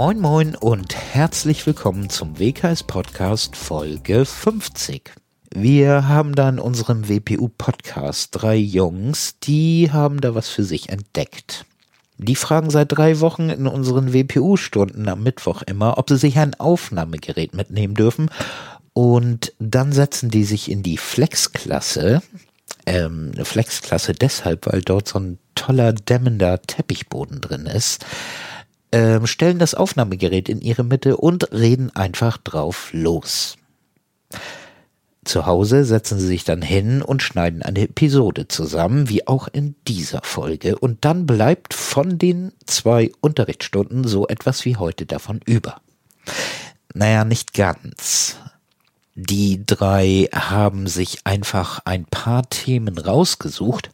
Moin Moin und herzlich willkommen zum WKS Podcast Folge 50. Wir haben da in unserem WPU Podcast drei Jungs, die haben da was für sich entdeckt. Die fragen seit drei Wochen in unseren WPU-Stunden am Mittwoch immer, ob sie sich ein Aufnahmegerät mitnehmen dürfen. Und dann setzen die sich in die Flex-Klasse. Ähm, Flex-Klasse deshalb, weil dort so ein toller dämmender Teppichboden drin ist ähm, stellen das Aufnahmegerät in ihre Mitte und reden einfach drauf los. Zu Hause setzen sie sich dann hin und schneiden eine Episode zusammen, wie auch in dieser Folge, und dann bleibt von den zwei Unterrichtsstunden so etwas wie heute davon über. Naja, nicht ganz. Die drei haben sich einfach ein paar Themen rausgesucht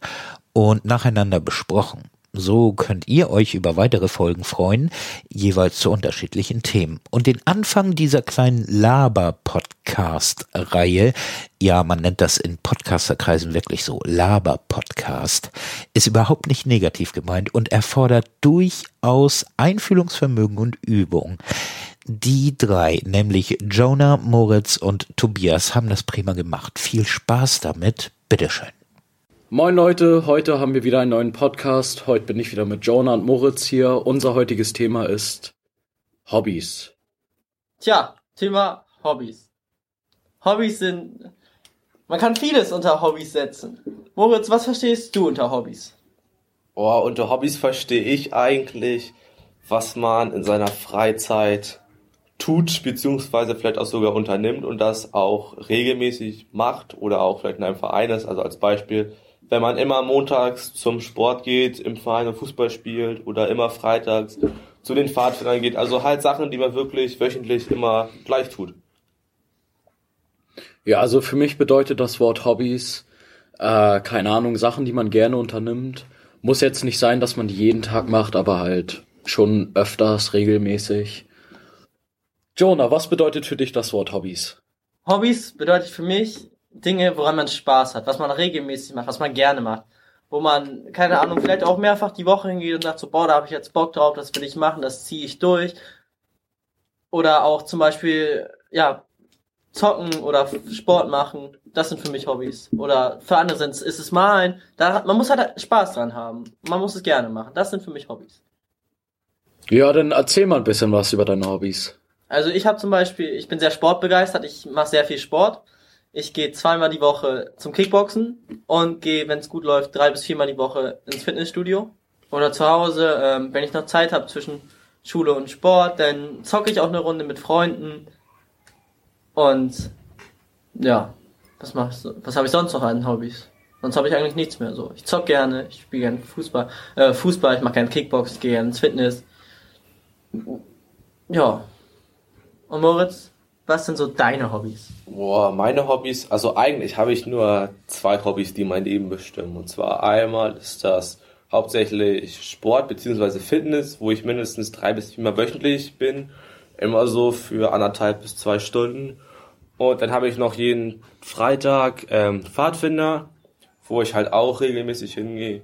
und nacheinander besprochen. So könnt ihr euch über weitere Folgen freuen, jeweils zu unterschiedlichen Themen. Und den Anfang dieser kleinen Laber-Podcast-Reihe, ja, man nennt das in Podcasterkreisen wirklich so, Laber-Podcast, ist überhaupt nicht negativ gemeint und erfordert durchaus Einfühlungsvermögen und Übung. Die drei, nämlich Jonah, Moritz und Tobias, haben das prima gemacht. Viel Spaß damit. Bitteschön. Moin Leute, heute haben wir wieder einen neuen Podcast. Heute bin ich wieder mit Jonah und Moritz hier. Unser heutiges Thema ist Hobbys. Tja, Thema Hobbys. Hobbys sind. Man kann vieles unter Hobbys setzen. Moritz, was verstehst du unter Hobbys? Oh, unter Hobbys verstehe ich eigentlich, was man in seiner Freizeit tut, beziehungsweise vielleicht auch sogar unternimmt und das auch regelmäßig macht oder auch vielleicht in einem Verein ist. Also als Beispiel, wenn man immer montags zum Sport geht, im Verein und Fußball spielt oder immer freitags zu den Pfadfindern geht. Also halt Sachen, die man wirklich wöchentlich immer gleich tut. Ja, also für mich bedeutet das Wort Hobbys, äh, keine Ahnung, Sachen, die man gerne unternimmt. Muss jetzt nicht sein, dass man die jeden Tag macht, aber halt schon öfters, regelmäßig. Jonah, was bedeutet für dich das Wort Hobbys? Hobbys bedeutet für mich Dinge, woran man Spaß hat, was man regelmäßig macht, was man gerne macht. Wo man, keine Ahnung, vielleicht auch mehrfach die Woche hingeht und sagt so, boah, da habe ich jetzt Bock drauf, das will ich machen, das ziehe ich durch. Oder auch zum Beispiel, ja, zocken oder Sport machen, das sind für mich Hobbys. Oder für andere sind, ist es malen. Da, man muss halt Spaß dran haben. Man muss es gerne machen. Das sind für mich Hobbys. Ja, dann erzähl mal ein bisschen was über deine Hobbys. Also ich habe zum Beispiel, ich bin sehr sportbegeistert, ich mache sehr viel Sport. Ich gehe zweimal die Woche zum Kickboxen und gehe, wenn es gut läuft, drei bis viermal die Woche ins Fitnessstudio. Oder zu Hause, ähm, wenn ich noch Zeit habe zwischen Schule und Sport, dann zocke ich auch eine Runde mit Freunden. Und ja, was machst du? Was habe ich sonst noch an Hobbys? Sonst habe ich eigentlich nichts mehr so. Ich zock gerne, ich spiele gerne Fußball, äh, Fußball, ich mache gerne Kickbox, gehe gerne ins Fitness. Ja. Und Moritz? Was sind so deine Hobbys? Boah, meine Hobbys, also eigentlich habe ich nur zwei Hobbys, die mein Leben bestimmen. Und zwar einmal ist das hauptsächlich Sport bzw. Fitness, wo ich mindestens drei bis viermal wöchentlich bin. Immer so für anderthalb bis zwei Stunden. Und dann habe ich noch jeden Freitag ähm, Pfadfinder, wo ich halt auch regelmäßig hingehe.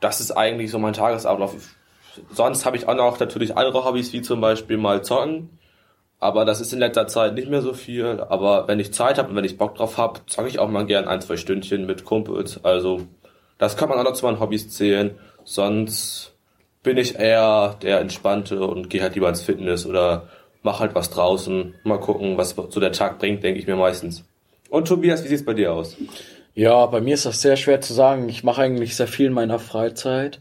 Das ist eigentlich so mein Tagesablauf. Sonst habe ich auch noch natürlich andere Hobbys, wie zum Beispiel mal zocken. Aber das ist in letzter Zeit nicht mehr so viel. Aber wenn ich Zeit habe und wenn ich Bock drauf habe, zocke ich auch mal gern ein, zwei Stündchen mit Kumpels. Also das kann man auch noch zu meinen Hobbys zählen. Sonst bin ich eher der Entspannte und gehe halt lieber ins Fitness oder mach halt was draußen. Mal gucken, was so der Tag bringt, denke ich mir meistens. Und Tobias, wie sieht's bei dir aus? Ja, bei mir ist das sehr schwer zu sagen. Ich mache eigentlich sehr viel in meiner Freizeit.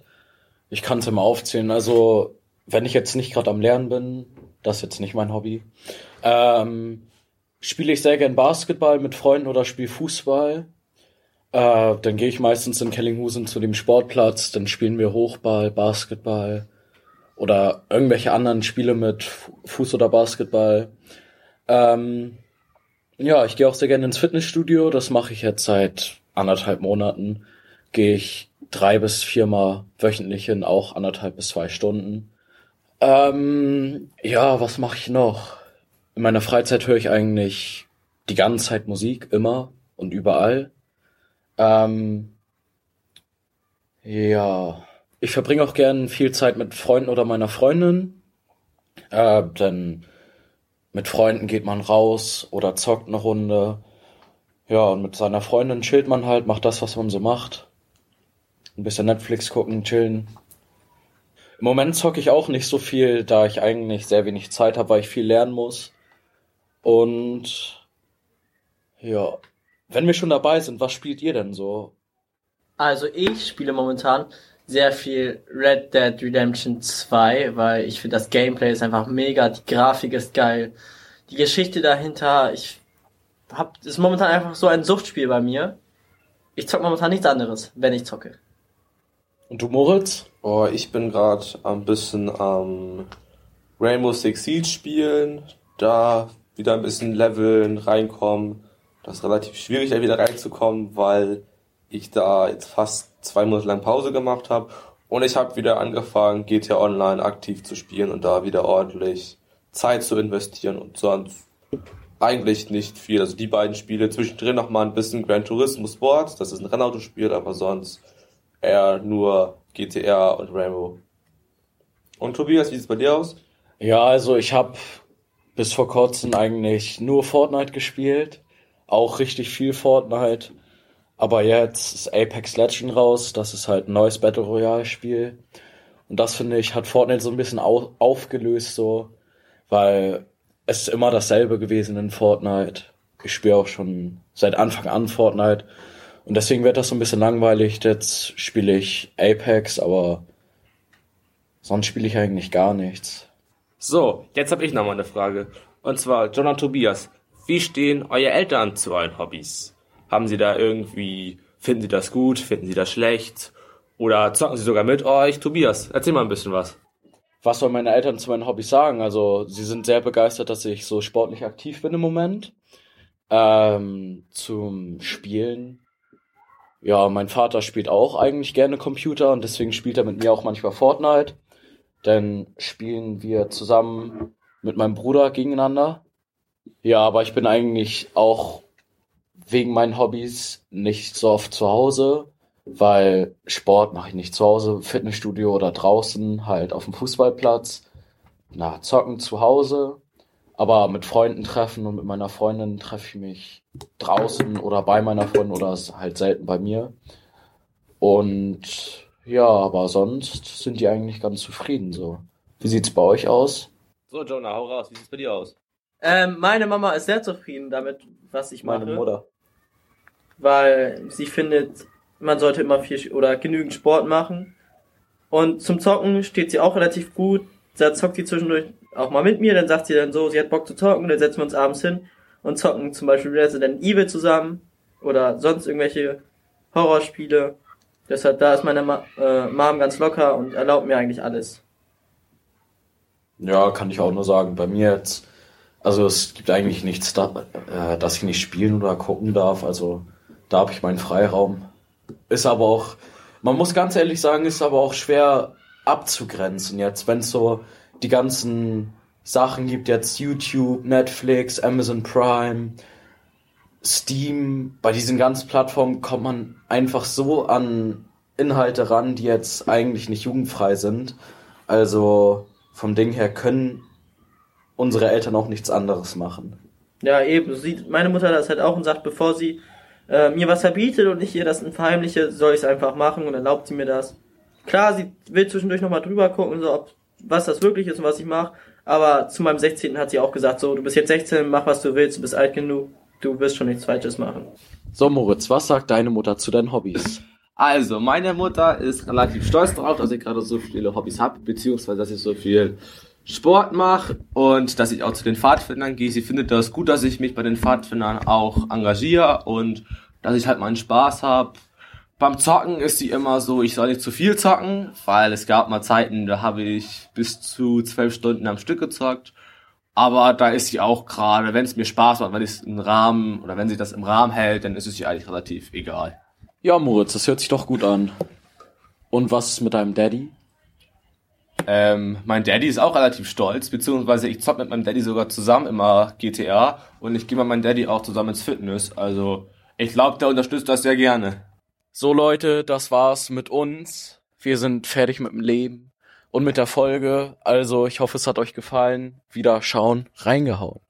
Ich kann es immer aufzählen. Also, wenn ich jetzt nicht gerade am Lernen bin, das ist jetzt nicht mein Hobby. Ähm, spiele ich sehr gern Basketball mit Freunden oder spiele Fußball. Äh, dann gehe ich meistens in Kellinghusen zu dem Sportplatz, dann spielen wir Hochball, Basketball oder irgendwelche anderen Spiele mit Fuß oder Basketball. Ähm, ja, ich gehe auch sehr gerne ins Fitnessstudio. Das mache ich jetzt seit anderthalb Monaten. Gehe ich drei bis viermal wöchentlich hin, auch anderthalb bis zwei Stunden. Ähm, ja, was mache ich noch? In meiner Freizeit höre ich eigentlich die ganze Zeit Musik, immer und überall. Ähm, ja, ich verbringe auch gern viel Zeit mit Freunden oder meiner Freundin. Äh, dann mit Freunden geht man raus oder zockt eine Runde. Ja, und mit seiner Freundin chillt man halt, macht das, was man so macht. Ein bisschen Netflix gucken, chillen. Im Moment zocke ich auch nicht so viel, da ich eigentlich sehr wenig Zeit habe, weil ich viel lernen muss. Und ja, wenn wir schon dabei sind, was spielt ihr denn so? Also ich spiele momentan sehr viel Red Dead Redemption 2, weil ich finde das Gameplay ist einfach mega, die Grafik ist geil, die Geschichte dahinter, ich hab, ist momentan einfach so ein Suchtspiel bei mir. Ich zocke momentan nichts anderes, wenn ich zocke. Und du, Moritz? Oh, ich bin gerade ein bisschen am Rainbow Six Siege spielen, da wieder ein bisschen leveln, reinkommen. Das ist relativ schwierig, da wieder reinzukommen, weil ich da jetzt fast zwei Monate lang Pause gemacht habe. Und ich habe wieder angefangen, GTA Online aktiv zu spielen und da wieder ordentlich Zeit zu investieren und sonst eigentlich nicht viel. Also die beiden Spiele zwischendrin noch mal ein bisschen Gran Turismo Sport, das ist ein Rennautospiel, aber sonst eher nur GTA und Rainbow. Und Tobias, wie sieht's bei dir aus? Ja, also ich habe bis vor kurzem eigentlich nur Fortnite gespielt. Auch richtig viel Fortnite. Aber jetzt ist Apex Legend raus. Das ist halt ein neues Battle Royale Spiel. Und das finde ich, hat Fortnite so ein bisschen au aufgelöst so. Weil es ist immer dasselbe gewesen in Fortnite. Ich spiele auch schon seit Anfang an Fortnite. Und deswegen wird das so ein bisschen langweilig. Jetzt spiele ich Apex, aber sonst spiele ich eigentlich gar nichts. So, jetzt habe ich noch mal eine Frage. Und zwar, John und Tobias, wie stehen eure Eltern zu euren Hobbys? Haben sie da irgendwie, finden sie das gut, finden sie das schlecht? Oder zocken sie sogar mit euch? Tobias, erzähl mal ein bisschen was. Was sollen meine Eltern zu meinen Hobbys sagen? Also, sie sind sehr begeistert, dass ich so sportlich aktiv bin im Moment. Ähm, zum Spielen. Ja, mein Vater spielt auch eigentlich gerne Computer und deswegen spielt er mit mir auch manchmal Fortnite. Dann spielen wir zusammen mit meinem Bruder gegeneinander. Ja, aber ich bin eigentlich auch wegen meinen Hobbys nicht so oft zu Hause, weil Sport mache ich nicht zu Hause, Fitnessstudio oder draußen, halt auf dem Fußballplatz. Na, zocken zu Hause, aber mit Freunden treffen und mit meiner Freundin treffe ich mich draußen oder bei meiner Freundin oder ist halt selten bei mir. Und ja, aber sonst sind die eigentlich ganz zufrieden so. Wie sieht's bei euch aus? So, Jonah, hau raus. Wie sieht's bei dir aus? Ähm, meine Mama ist sehr zufrieden damit, was ich mache. Meine Mutter. weil sie findet, man sollte immer viel oder genügend Sport machen. Und zum Zocken steht sie auch relativ gut. Da zockt sie zwischendurch auch mal mit mir, dann sagt sie dann so, sie hat Bock zu zocken, dann setzen wir uns abends hin und zocken zum Beispiel Resident Evil zusammen oder sonst irgendwelche Horrorspiele. Deshalb, da ist meine Ma äh, Mom ganz locker und erlaubt mir eigentlich alles. Ja, kann ich auch nur sagen. Bei mir jetzt, also es gibt eigentlich nichts, da, äh, dass ich nicht spielen oder gucken darf. Also da habe ich meinen Freiraum. Ist aber auch, man muss ganz ehrlich sagen, ist aber auch schwer abzugrenzen jetzt, wenn es so die ganzen Sachen gibt, jetzt YouTube, Netflix, Amazon Prime, Steam, bei diesen ganzen Plattformen kommt man einfach so an Inhalte ran, die jetzt eigentlich nicht jugendfrei sind. Also vom Ding her können unsere Eltern auch nichts anderes machen. Ja, eben. Sie, meine Mutter das halt auch und sagt, bevor sie äh, mir was verbietet und ich ihr das verheimliche, soll ich es einfach machen und erlaubt sie mir das. Klar, sie will zwischendurch nochmal drüber gucken, so ob was das wirklich ist und was ich mache. Aber zu meinem 16. hat sie auch gesagt, so, du bist jetzt 16, mach was du willst, du bist alt genug, du wirst schon nichts Falsches machen. So, Moritz, was sagt deine Mutter zu deinen Hobbys? Also, meine Mutter ist relativ stolz darauf, dass ich gerade so viele Hobbys habe, beziehungsweise dass ich so viel Sport mache und dass ich auch zu den Pfadfindern gehe. Sie findet das gut, dass ich mich bei den Pfadfindern auch engagiere und dass ich halt meinen Spaß habe. Beim Zocken ist sie immer so, ich soll nicht zu viel zocken, weil es gab mal Zeiten, da habe ich bis zu zwölf Stunden am Stück gezockt. Aber da ist sie auch gerade, wenn es mir Spaß macht, wenn es im Rahmen oder wenn sie das im Rahmen hält, dann ist es ihr eigentlich relativ egal. Ja, Moritz, das hört sich doch gut an. Und was ist mit deinem Daddy? Ähm, mein Daddy ist auch relativ stolz, beziehungsweise ich zock mit meinem Daddy sogar zusammen immer GTA und ich gehe mit meinem Daddy auch zusammen ins Fitness. Also ich glaube, der unterstützt das sehr gerne. So Leute, das war's mit uns. Wir sind fertig mit dem Leben. und mit der Folge. Also ich hoffe, es hat euch gefallen. Wieder schauen, reingehauen.